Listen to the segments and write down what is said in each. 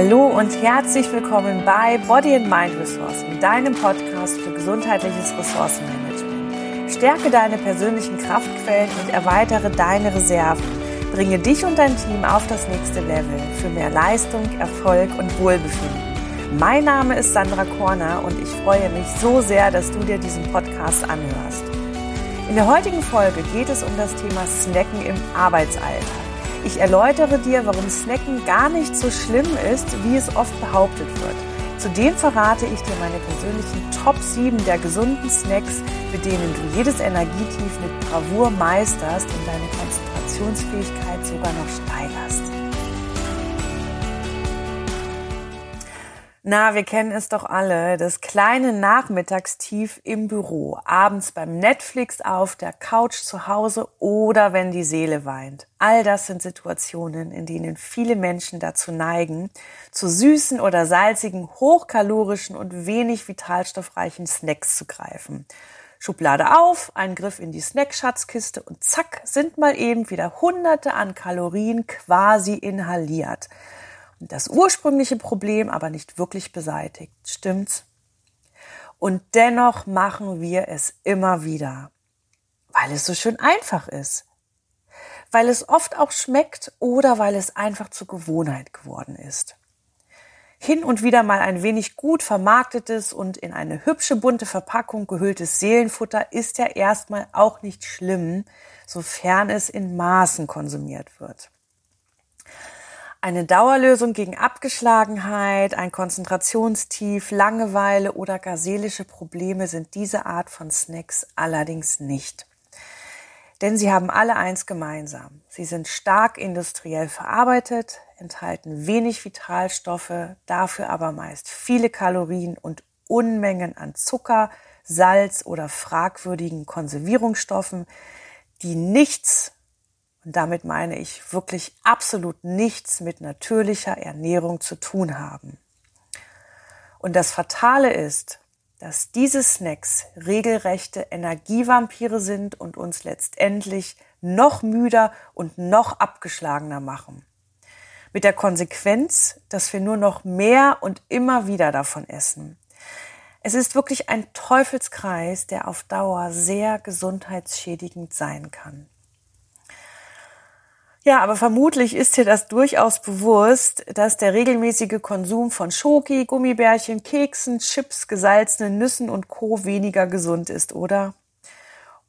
Hallo und herzlich willkommen bei Body and Mind Ressourcen, deinem Podcast für gesundheitliches Ressourcenmanagement. Stärke deine persönlichen Kraftquellen und erweitere deine Reserven. Bringe dich und dein Team auf das nächste Level für mehr Leistung, Erfolg und Wohlbefinden. Mein Name ist Sandra Korner und ich freue mich so sehr, dass du dir diesen Podcast anhörst. In der heutigen Folge geht es um das Thema Snacken im Arbeitsalltag. Ich erläutere dir, warum Snacken gar nicht so schlimm ist, wie es oft behauptet wird. Zudem verrate ich dir meine persönlichen Top 7 der gesunden Snacks, mit denen du jedes Energietief mit Bravour meisterst und deine Konzentrationsfähigkeit sogar noch steigerst. Na, wir kennen es doch alle, das kleine Nachmittagstief im Büro, abends beim Netflix auf der Couch zu Hause oder wenn die Seele weint. All das sind Situationen, in denen viele Menschen dazu neigen, zu süßen oder salzigen, hochkalorischen und wenig vitalstoffreichen Snacks zu greifen. Schublade auf, ein Griff in die Snackschatzkiste und zack, sind mal eben wieder Hunderte an Kalorien quasi inhaliert das ursprüngliche Problem aber nicht wirklich beseitigt. Stimmt's? Und dennoch machen wir es immer wieder, weil es so schön einfach ist, weil es oft auch schmeckt oder weil es einfach zur Gewohnheit geworden ist. Hin und wieder mal ein wenig gut vermarktetes und in eine hübsche bunte Verpackung gehülltes Seelenfutter ist ja erstmal auch nicht schlimm, sofern es in Maßen konsumiert wird. Eine Dauerlösung gegen Abgeschlagenheit, ein Konzentrationstief, Langeweile oder gar seelische Probleme sind diese Art von Snacks allerdings nicht. Denn sie haben alle eins gemeinsam. Sie sind stark industriell verarbeitet, enthalten wenig Vitalstoffe, dafür aber meist viele Kalorien und Unmengen an Zucker, Salz oder fragwürdigen Konservierungsstoffen, die nichts und damit meine ich wirklich absolut nichts mit natürlicher Ernährung zu tun haben. Und das Fatale ist, dass diese Snacks regelrechte Energievampire sind und uns letztendlich noch müder und noch abgeschlagener machen. Mit der Konsequenz, dass wir nur noch mehr und immer wieder davon essen. Es ist wirklich ein Teufelskreis, der auf Dauer sehr gesundheitsschädigend sein kann. Ja, aber vermutlich ist dir das durchaus bewusst, dass der regelmäßige Konsum von Schoki, Gummibärchen, Keksen, Chips, gesalzenen Nüssen und Co. weniger gesund ist, oder?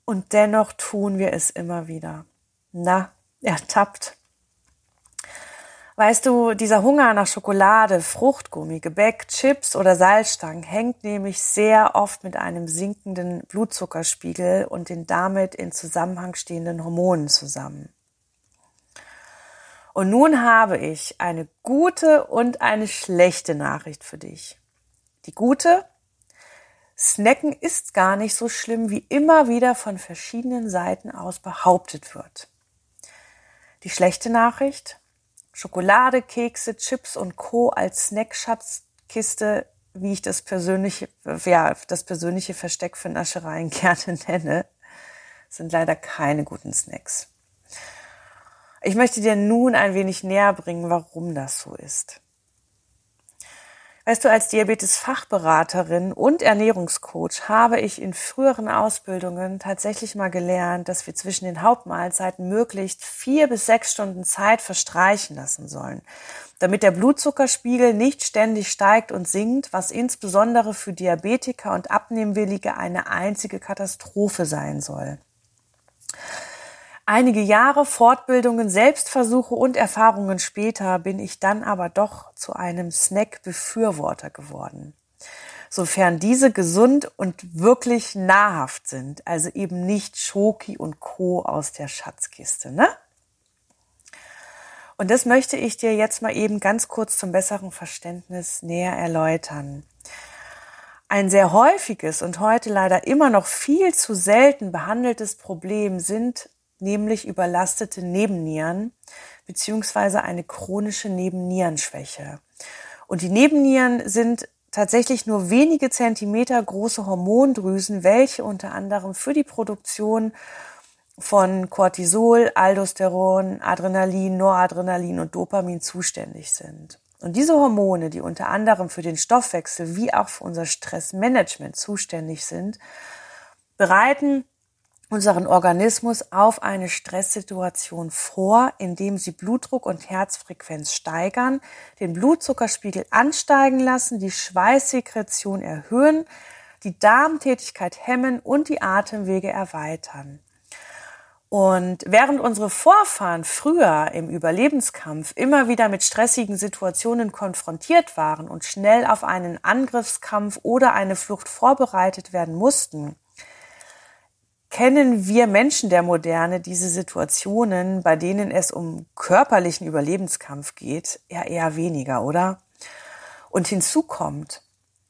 Und dennoch tun wir es immer wieder. Na, ertappt. Weißt du, dieser Hunger nach Schokolade, Fruchtgummi, Gebäck, Chips oder Salzstangen hängt nämlich sehr oft mit einem sinkenden Blutzuckerspiegel und den damit in Zusammenhang stehenden Hormonen zusammen. Und nun habe ich eine gute und eine schlechte Nachricht für dich. Die gute, Snacken ist gar nicht so schlimm, wie immer wieder von verschiedenen Seiten aus behauptet wird. Die schlechte Nachricht, Schokolade, Kekse, Chips und Co. als Snackschatzkiste, wie ich das persönliche, ja, das persönliche Versteck für Naschereien gerne nenne, sind leider keine guten Snacks. Ich möchte dir nun ein wenig näher bringen, warum das so ist. Weißt du, als Diabetes-Fachberaterin und Ernährungscoach habe ich in früheren Ausbildungen tatsächlich mal gelernt, dass wir zwischen den Hauptmahlzeiten möglichst vier bis sechs Stunden Zeit verstreichen lassen sollen, damit der Blutzuckerspiegel nicht ständig steigt und sinkt, was insbesondere für Diabetiker und Abnehmwillige eine einzige Katastrophe sein soll. Einige Jahre Fortbildungen, Selbstversuche und Erfahrungen später bin ich dann aber doch zu einem Snack-Befürworter geworden. Sofern diese gesund und wirklich nahrhaft sind, also eben nicht Schoki und Co. aus der Schatzkiste, ne? Und das möchte ich dir jetzt mal eben ganz kurz zum besseren Verständnis näher erläutern. Ein sehr häufiges und heute leider immer noch viel zu selten behandeltes Problem sind nämlich überlastete Nebennieren beziehungsweise eine chronische Nebennierenschwäche. Und die Nebennieren sind tatsächlich nur wenige Zentimeter große Hormondrüsen, welche unter anderem für die Produktion von Cortisol, Aldosteron, Adrenalin, Noradrenalin und Dopamin zuständig sind. Und diese Hormone, die unter anderem für den Stoffwechsel wie auch für unser Stressmanagement zuständig sind, bereiten unseren Organismus auf eine Stresssituation vor, indem sie Blutdruck und Herzfrequenz steigern, den Blutzuckerspiegel ansteigen lassen, die Schweißsekretion erhöhen, die Darmtätigkeit hemmen und die Atemwege erweitern. Und während unsere Vorfahren früher im Überlebenskampf immer wieder mit stressigen Situationen konfrontiert waren und schnell auf einen Angriffskampf oder eine Flucht vorbereitet werden mussten, kennen wir Menschen der Moderne diese Situationen, bei denen es um körperlichen Überlebenskampf geht, ja eher weniger, oder? Und hinzu kommt,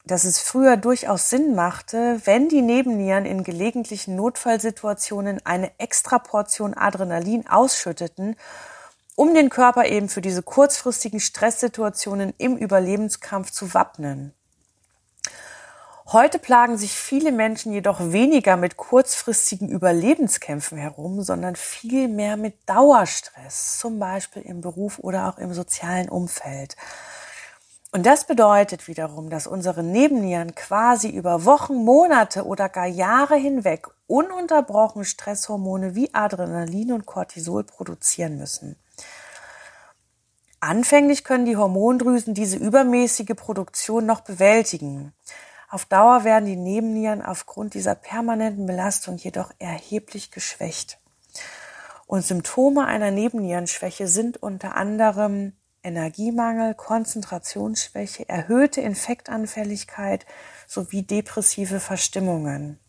dass es früher durchaus Sinn machte, wenn die Nebennieren in gelegentlichen Notfallsituationen eine Extraportion Adrenalin ausschütteten, um den Körper eben für diese kurzfristigen Stresssituationen im Überlebenskampf zu wappnen. Heute plagen sich viele Menschen jedoch weniger mit kurzfristigen Überlebenskämpfen herum, sondern viel mehr mit Dauerstress, zum Beispiel im Beruf oder auch im sozialen Umfeld. Und das bedeutet wiederum, dass unsere Nebennieren quasi über Wochen, Monate oder gar Jahre hinweg ununterbrochen Stresshormone wie Adrenalin und Cortisol produzieren müssen. Anfänglich können die Hormondrüsen diese übermäßige Produktion noch bewältigen. Auf Dauer werden die Nebennieren aufgrund dieser permanenten Belastung jedoch erheblich geschwächt. Und Symptome einer Nebennierenschwäche sind unter anderem Energiemangel, Konzentrationsschwäche, erhöhte Infektanfälligkeit sowie depressive Verstimmungen.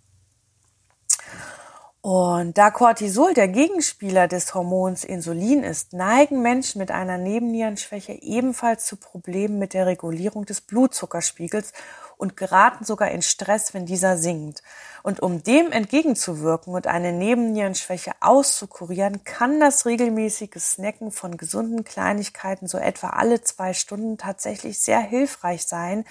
Und da Cortisol der Gegenspieler des Hormons Insulin ist, neigen Menschen mit einer Nebennierenschwäche ebenfalls zu Problemen mit der Regulierung des Blutzuckerspiegels und geraten sogar in Stress, wenn dieser sinkt. Und um dem entgegenzuwirken und eine Nebennierenschwäche auszukurieren, kann das regelmäßige Snacken von gesunden Kleinigkeiten so etwa alle zwei Stunden tatsächlich sehr hilfreich sein,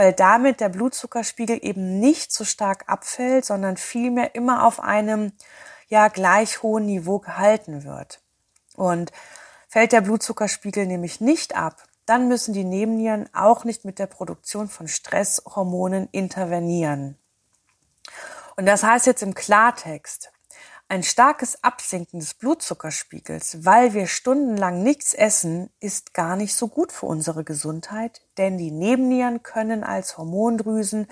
weil damit der Blutzuckerspiegel eben nicht so stark abfällt, sondern vielmehr immer auf einem ja gleich hohen Niveau gehalten wird. Und fällt der Blutzuckerspiegel nämlich nicht ab, dann müssen die Nebennieren auch nicht mit der Produktion von Stresshormonen intervenieren. Und das heißt jetzt im Klartext, ein starkes Absinken des Blutzuckerspiegels, weil wir stundenlang nichts essen, ist gar nicht so gut für unsere Gesundheit, denn die Nebennieren können als Hormondrüsen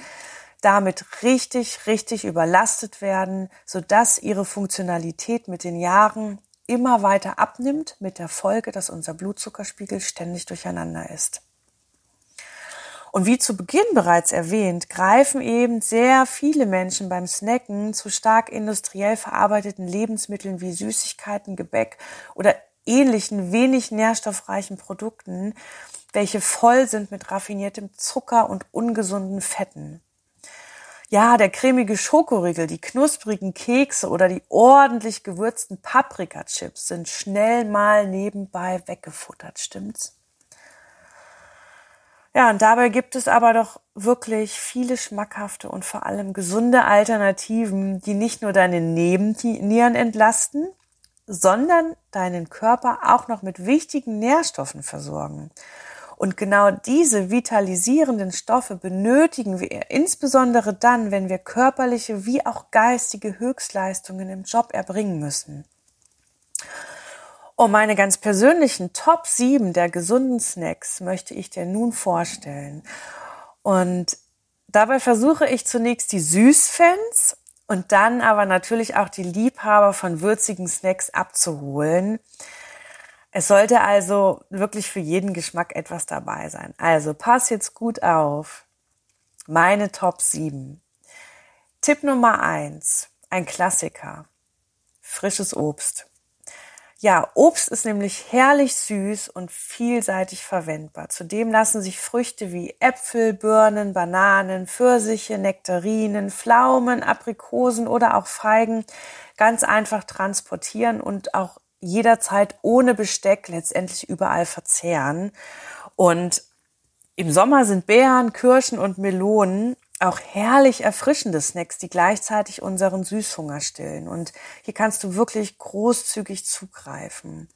damit richtig, richtig überlastet werden, sodass ihre Funktionalität mit den Jahren immer weiter abnimmt, mit der Folge, dass unser Blutzuckerspiegel ständig durcheinander ist. Und wie zu Beginn bereits erwähnt, greifen eben sehr viele Menschen beim Snacken zu stark industriell verarbeiteten Lebensmitteln wie Süßigkeiten, Gebäck oder ähnlichen wenig nährstoffreichen Produkten, welche voll sind mit raffiniertem Zucker und ungesunden Fetten. Ja, der cremige Schokoriegel, die knusprigen Kekse oder die ordentlich gewürzten Paprikachips sind schnell mal nebenbei weggefuttert, stimmt's? Ja, und dabei gibt es aber doch wirklich viele schmackhafte und vor allem gesunde Alternativen, die nicht nur deine Nebennieren entlasten, sondern deinen Körper auch noch mit wichtigen Nährstoffen versorgen. Und genau diese vitalisierenden Stoffe benötigen wir insbesondere dann, wenn wir körperliche wie auch geistige Höchstleistungen im Job erbringen müssen. Und meine ganz persönlichen Top 7 der gesunden Snacks möchte ich dir nun vorstellen. Und dabei versuche ich zunächst die Süßfans und dann aber natürlich auch die Liebhaber von würzigen Snacks abzuholen. Es sollte also wirklich für jeden Geschmack etwas dabei sein. Also pass jetzt gut auf. Meine Top 7. Tipp Nummer 1. Ein Klassiker. Frisches Obst. Ja, Obst ist nämlich herrlich süß und vielseitig verwendbar. Zudem lassen sich Früchte wie Äpfel, Birnen, Bananen, Pfirsiche, Nektarinen, Pflaumen, Aprikosen oder auch Feigen ganz einfach transportieren und auch jederzeit ohne Besteck letztendlich überall verzehren. Und im Sommer sind Beeren, Kirschen und Melonen auch herrlich erfrischende Snacks, die gleichzeitig unseren Süßhunger stillen. Und hier kannst du wirklich großzügig zugreifen.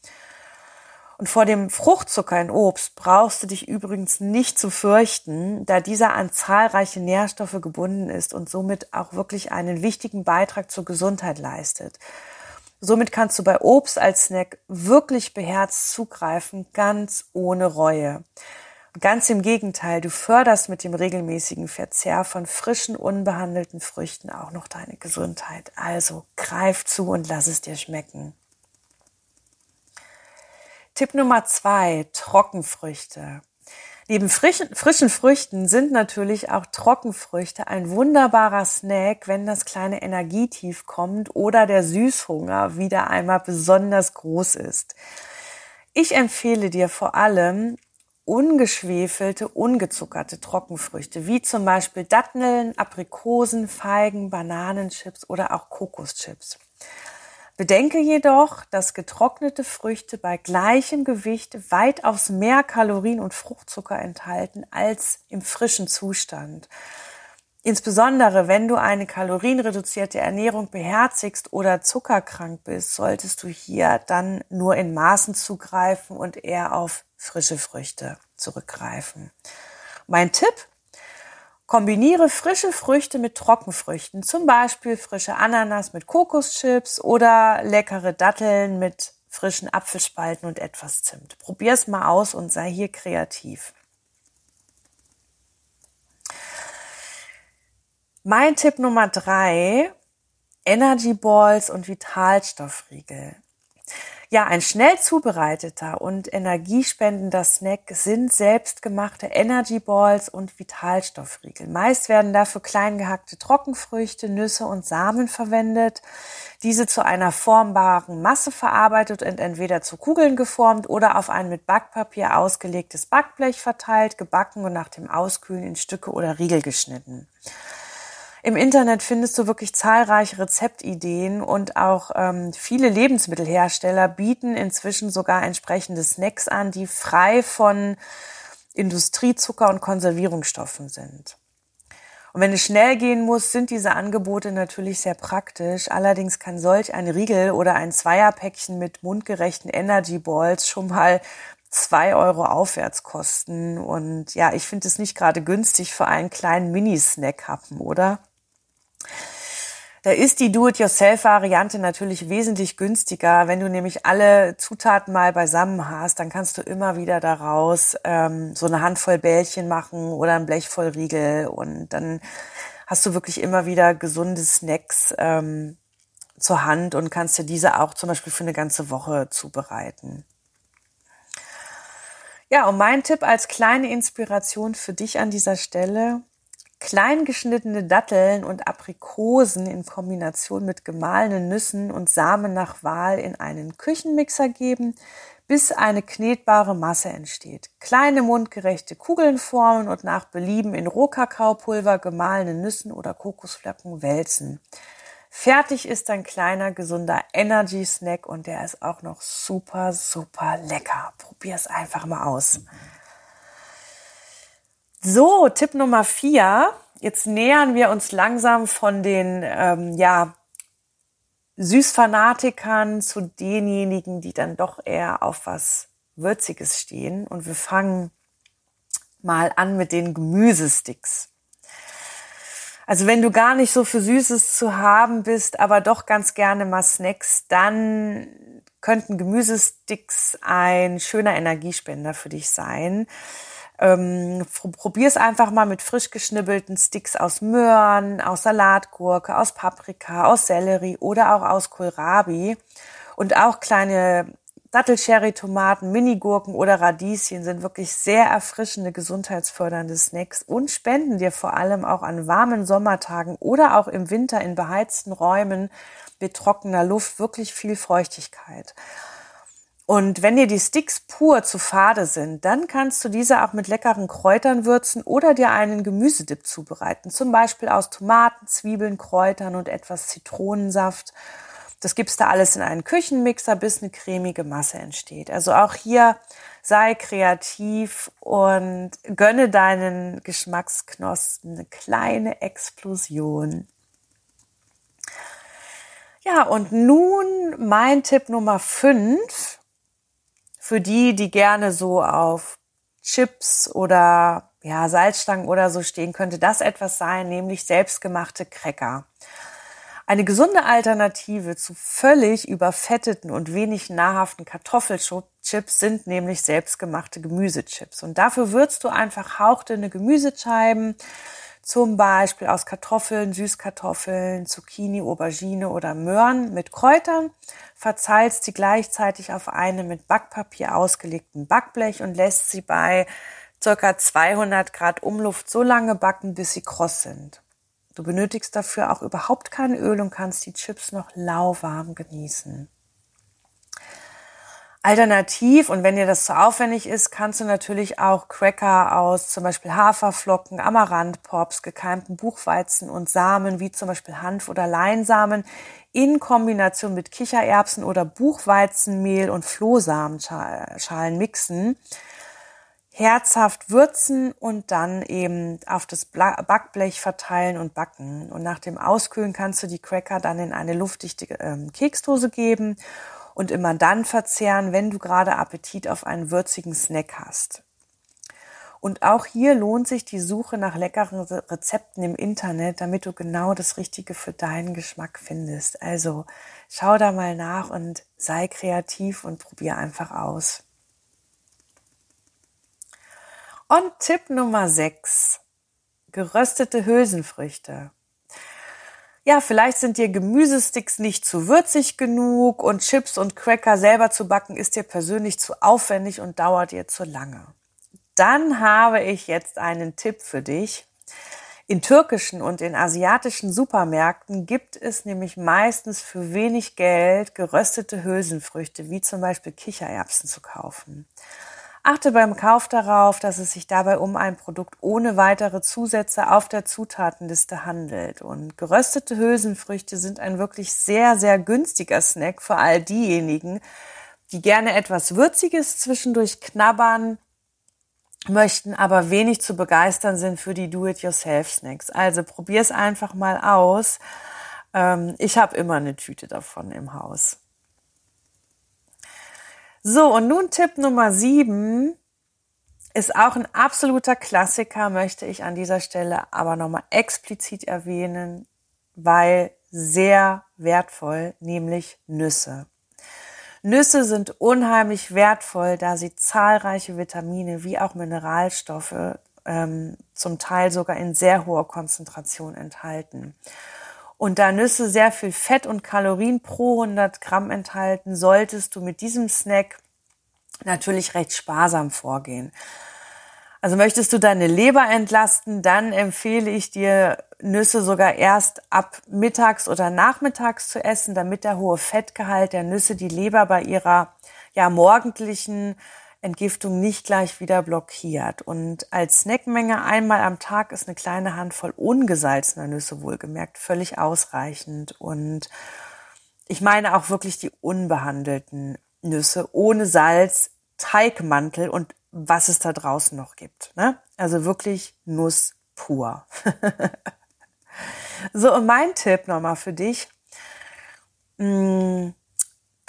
Und vor dem Fruchtzucker in Obst brauchst du dich übrigens nicht zu fürchten, da dieser an zahlreiche Nährstoffe gebunden ist und somit auch wirklich einen wichtigen Beitrag zur Gesundheit leistet. Somit kannst du bei Obst als Snack wirklich beherzt zugreifen, ganz ohne Reue. Ganz im Gegenteil, du förderst mit dem regelmäßigen Verzehr von frischen, unbehandelten Früchten auch noch deine Gesundheit. Also greif zu und lass es dir schmecken. Tipp Nummer zwei, Trockenfrüchte. Neben frischen, frischen Früchten sind natürlich auch Trockenfrüchte ein wunderbarer Snack, wenn das kleine Energietief kommt oder der Süßhunger wieder einmal besonders groß ist. Ich empfehle dir vor allem ungeschwefelte, ungezuckerte Trockenfrüchte, wie zum Beispiel Datteln, Aprikosen, Feigen, Bananenchips oder auch Kokoschips. Bedenke jedoch, dass getrocknete Früchte bei gleichem Gewicht weitaus mehr Kalorien und Fruchtzucker enthalten als im frischen Zustand. Insbesondere wenn du eine kalorienreduzierte Ernährung beherzigst oder zuckerkrank bist, solltest du hier dann nur in Maßen zugreifen und eher auf frische Früchte zurückgreifen. Mein Tipp, Kombiniere frische Früchte mit Trockenfrüchten, zum Beispiel frische Ananas mit Kokoschips oder leckere Datteln mit frischen Apfelspalten und etwas Zimt. Probier's mal aus und sei hier kreativ. Mein Tipp Nummer drei, Energy Balls und Vitalstoffriegel. Ja, ein schnell zubereiteter und energiespendender Snack sind selbstgemachte Energy Balls und Vitalstoffriegel. Meist werden dafür klein gehackte Trockenfrüchte, Nüsse und Samen verwendet. Diese zu einer formbaren Masse verarbeitet und entweder zu Kugeln geformt oder auf ein mit Backpapier ausgelegtes Backblech verteilt, gebacken und nach dem Auskühlen in Stücke oder Riegel geschnitten. Im Internet findest du wirklich zahlreiche Rezeptideen und auch ähm, viele Lebensmittelhersteller bieten inzwischen sogar entsprechende Snacks an, die frei von Industriezucker und Konservierungsstoffen sind. Und wenn es schnell gehen muss, sind diese Angebote natürlich sehr praktisch. Allerdings kann solch ein Riegel oder ein Zweierpäckchen mit mundgerechten Energy Balls schon mal zwei Euro aufwärts kosten. Und ja, ich finde es nicht gerade günstig für einen kleinen Mini-Snack-Happen, oder? Da ist die Do-it-yourself-Variante natürlich wesentlich günstiger. Wenn du nämlich alle Zutaten mal beisammen hast, dann kannst du immer wieder daraus ähm, so eine Handvoll Bällchen machen oder ein Blech voll Riegel und dann hast du wirklich immer wieder gesunde Snacks ähm, zur Hand und kannst dir diese auch zum Beispiel für eine ganze Woche zubereiten. Ja, und mein Tipp als kleine Inspiration für dich an dieser Stelle, Klein geschnittene Datteln und Aprikosen in Kombination mit gemahlenen Nüssen und Samen nach Wahl in einen Küchenmixer geben, bis eine knetbare Masse entsteht. Kleine mundgerechte Kugeln formen und nach Belieben in Rohkakaopulver, gemahlene Nüssen oder Kokosflocken wälzen. Fertig ist ein kleiner, gesunder Energy Snack und der ist auch noch super, super lecker. Probier es einfach mal aus. So, Tipp Nummer vier. Jetzt nähern wir uns langsam von den ähm, ja, Süßfanatikern zu denjenigen, die dann doch eher auf was Würziges stehen. Und wir fangen mal an mit den Gemüsesticks. Also wenn du gar nicht so für Süßes zu haben bist, aber doch ganz gerne mal Snacks, dann könnten Gemüsesticks ein schöner Energiespender für dich sein. Ähm, Probier es einfach mal mit frisch geschnibbelten Sticks aus Möhren, aus Salatgurke, aus Paprika, aus Sellerie oder auch aus Kohlrabi. Und auch kleine Dattelcherry-Tomaten, Minigurken oder Radieschen sind wirklich sehr erfrischende, gesundheitsfördernde Snacks und spenden dir vor allem auch an warmen Sommertagen oder auch im Winter in beheizten Räumen mit trockener Luft wirklich viel Feuchtigkeit. Und wenn dir die Sticks pur zu fade sind, dann kannst du diese auch mit leckeren Kräutern würzen oder dir einen Gemüsedip zubereiten. Zum Beispiel aus Tomaten, Zwiebeln, Kräutern und etwas Zitronensaft. Das gibst du alles in einen Küchenmixer, bis eine cremige Masse entsteht. Also auch hier sei kreativ und gönne deinen Geschmacksknospen eine kleine Explosion. Ja, und nun mein Tipp Nummer fünf für die, die gerne so auf Chips oder ja, Salzstangen oder so stehen, könnte das etwas sein, nämlich selbstgemachte Cracker. Eine gesunde Alternative zu völlig überfetteten und wenig nahrhaften Kartoffelchips sind nämlich selbstgemachte Gemüsechips. Und dafür würzt du einfach hauchdünne Gemüsescheiben, zum Beispiel aus Kartoffeln, Süßkartoffeln, Zucchini, Aubergine oder Möhren mit Kräutern, verzeilst sie gleichzeitig auf einem mit Backpapier ausgelegten Backblech und lässt sie bei ca. 200 Grad Umluft so lange backen, bis sie kross sind. Du benötigst dafür auch überhaupt kein Öl und kannst die Chips noch lauwarm genießen. Alternativ, und wenn dir das zu aufwendig ist, kannst du natürlich auch Cracker aus zum Beispiel Haferflocken, Amaranthpops, gekeimten Buchweizen und Samen wie zum Beispiel Hanf- oder Leinsamen in Kombination mit Kichererbsen oder Buchweizenmehl und Flohsamenschalen mixen herzhaft würzen und dann eben auf das Backblech verteilen und backen. Und nach dem Auskühlen kannst du die Cracker dann in eine luftdichte ähm, Keksdose geben und immer dann verzehren, wenn du gerade Appetit auf einen würzigen Snack hast. Und auch hier lohnt sich die Suche nach leckeren Rezepten im Internet, damit du genau das Richtige für deinen Geschmack findest. Also schau da mal nach und sei kreativ und probier einfach aus. Und Tipp Nummer 6. Geröstete Hülsenfrüchte. Ja, vielleicht sind dir Gemüsesticks nicht zu würzig genug und Chips und Cracker selber zu backen ist dir persönlich zu aufwendig und dauert dir zu lange. Dann habe ich jetzt einen Tipp für dich. In türkischen und in asiatischen Supermärkten gibt es nämlich meistens für wenig Geld geröstete Hülsenfrüchte, wie zum Beispiel Kichererbsen zu kaufen. Achte beim Kauf darauf, dass es sich dabei um ein Produkt ohne weitere Zusätze auf der Zutatenliste handelt. Und geröstete Hülsenfrüchte sind ein wirklich sehr, sehr günstiger Snack für all diejenigen, die gerne etwas Würziges zwischendurch knabbern möchten, aber wenig zu begeistern sind für die Do-it-yourself-Snacks. Also probier es einfach mal aus. Ähm, ich habe immer eine Tüte davon im Haus. So, und nun Tipp Nummer sieben ist auch ein absoluter Klassiker, möchte ich an dieser Stelle aber nochmal explizit erwähnen, weil sehr wertvoll, nämlich Nüsse. Nüsse sind unheimlich wertvoll, da sie zahlreiche Vitamine wie auch Mineralstoffe ähm, zum Teil sogar in sehr hoher Konzentration enthalten. Und da Nüsse sehr viel Fett und Kalorien pro 100 Gramm enthalten, solltest du mit diesem Snack natürlich recht sparsam vorgehen. Also möchtest du deine Leber entlasten, dann empfehle ich dir, Nüsse sogar erst ab mittags oder nachmittags zu essen, damit der hohe Fettgehalt der Nüsse die Leber bei ihrer ja morgendlichen Entgiftung nicht gleich wieder blockiert. Und als Snackmenge einmal am Tag ist eine kleine Handvoll ungesalzener Nüsse wohlgemerkt völlig ausreichend. Und ich meine auch wirklich die unbehandelten Nüsse ohne Salz, Teigmantel und was es da draußen noch gibt. Ne? Also wirklich Nuss pur. so, und mein Tipp nochmal für dich. Hm,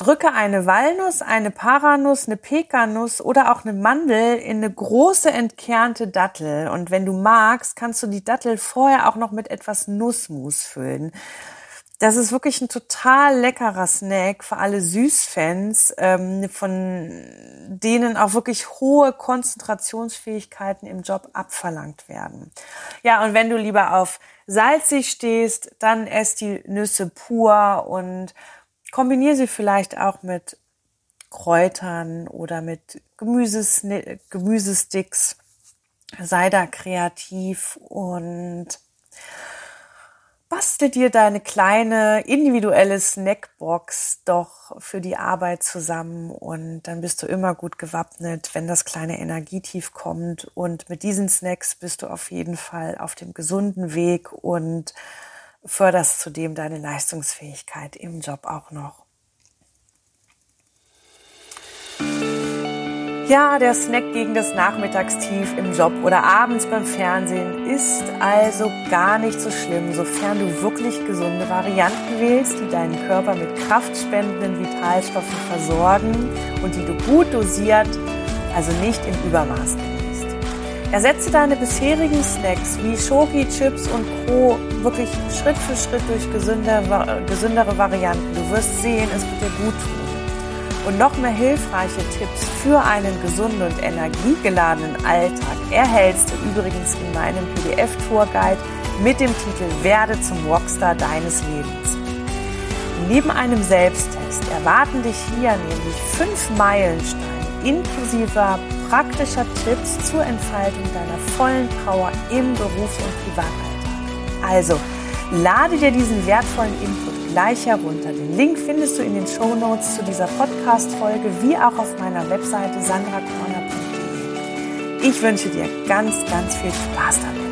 Drücke eine Walnuss, eine Paranuss, eine Pekanuss oder auch eine Mandel in eine große entkernte Dattel. Und wenn du magst, kannst du die Dattel vorher auch noch mit etwas Nussmus füllen. Das ist wirklich ein total leckerer Snack für alle Süßfans, ähm, von denen auch wirklich hohe Konzentrationsfähigkeiten im Job abverlangt werden. Ja, und wenn du lieber auf salzig stehst, dann ess die Nüsse pur und Kombiniere sie vielleicht auch mit Kräutern oder mit Gemüses, Gemüsesticks. Sei da kreativ und bastel dir deine kleine individuelle Snackbox doch für die Arbeit zusammen und dann bist du immer gut gewappnet, wenn das kleine Energietief kommt. Und mit diesen Snacks bist du auf jeden Fall auf dem gesunden Weg und förderst zudem deine Leistungsfähigkeit im Job auch noch. Ja, der Snack gegen das Nachmittagstief im Job oder abends beim Fernsehen ist also gar nicht so schlimm, sofern du wirklich gesunde Varianten wählst, die deinen Körper mit kraftspendenden Vitalstoffen versorgen und die du gut dosiert, also nicht im Übermaß genießt. Ersetze deine bisherigen Snacks wie Schoki, Chips und Co. wirklich Schritt für Schritt durch gesündere, gesündere Varianten. Du wirst sehen, es wird dir gut tun und noch mehr hilfreiche Tipps für einen gesunden und energiegeladenen Alltag erhältst du übrigens in meinem PDF-Tourguide mit dem Titel Werde zum Rockstar deines Lebens. Neben einem Selbsttest erwarten dich hier nämlich fünf Meilensteine inklusive praktischer Tipps zur Entfaltung deiner vollen Power im Berufs- und Privatalltag. Also, lade dir diesen wertvollen Input gleich herunter. Den Link findest du in den Show Notes zu dieser Podcast-Folge wie auch auf meiner Webseite sandrakorner.de. Ich wünsche dir ganz, ganz viel Spaß damit.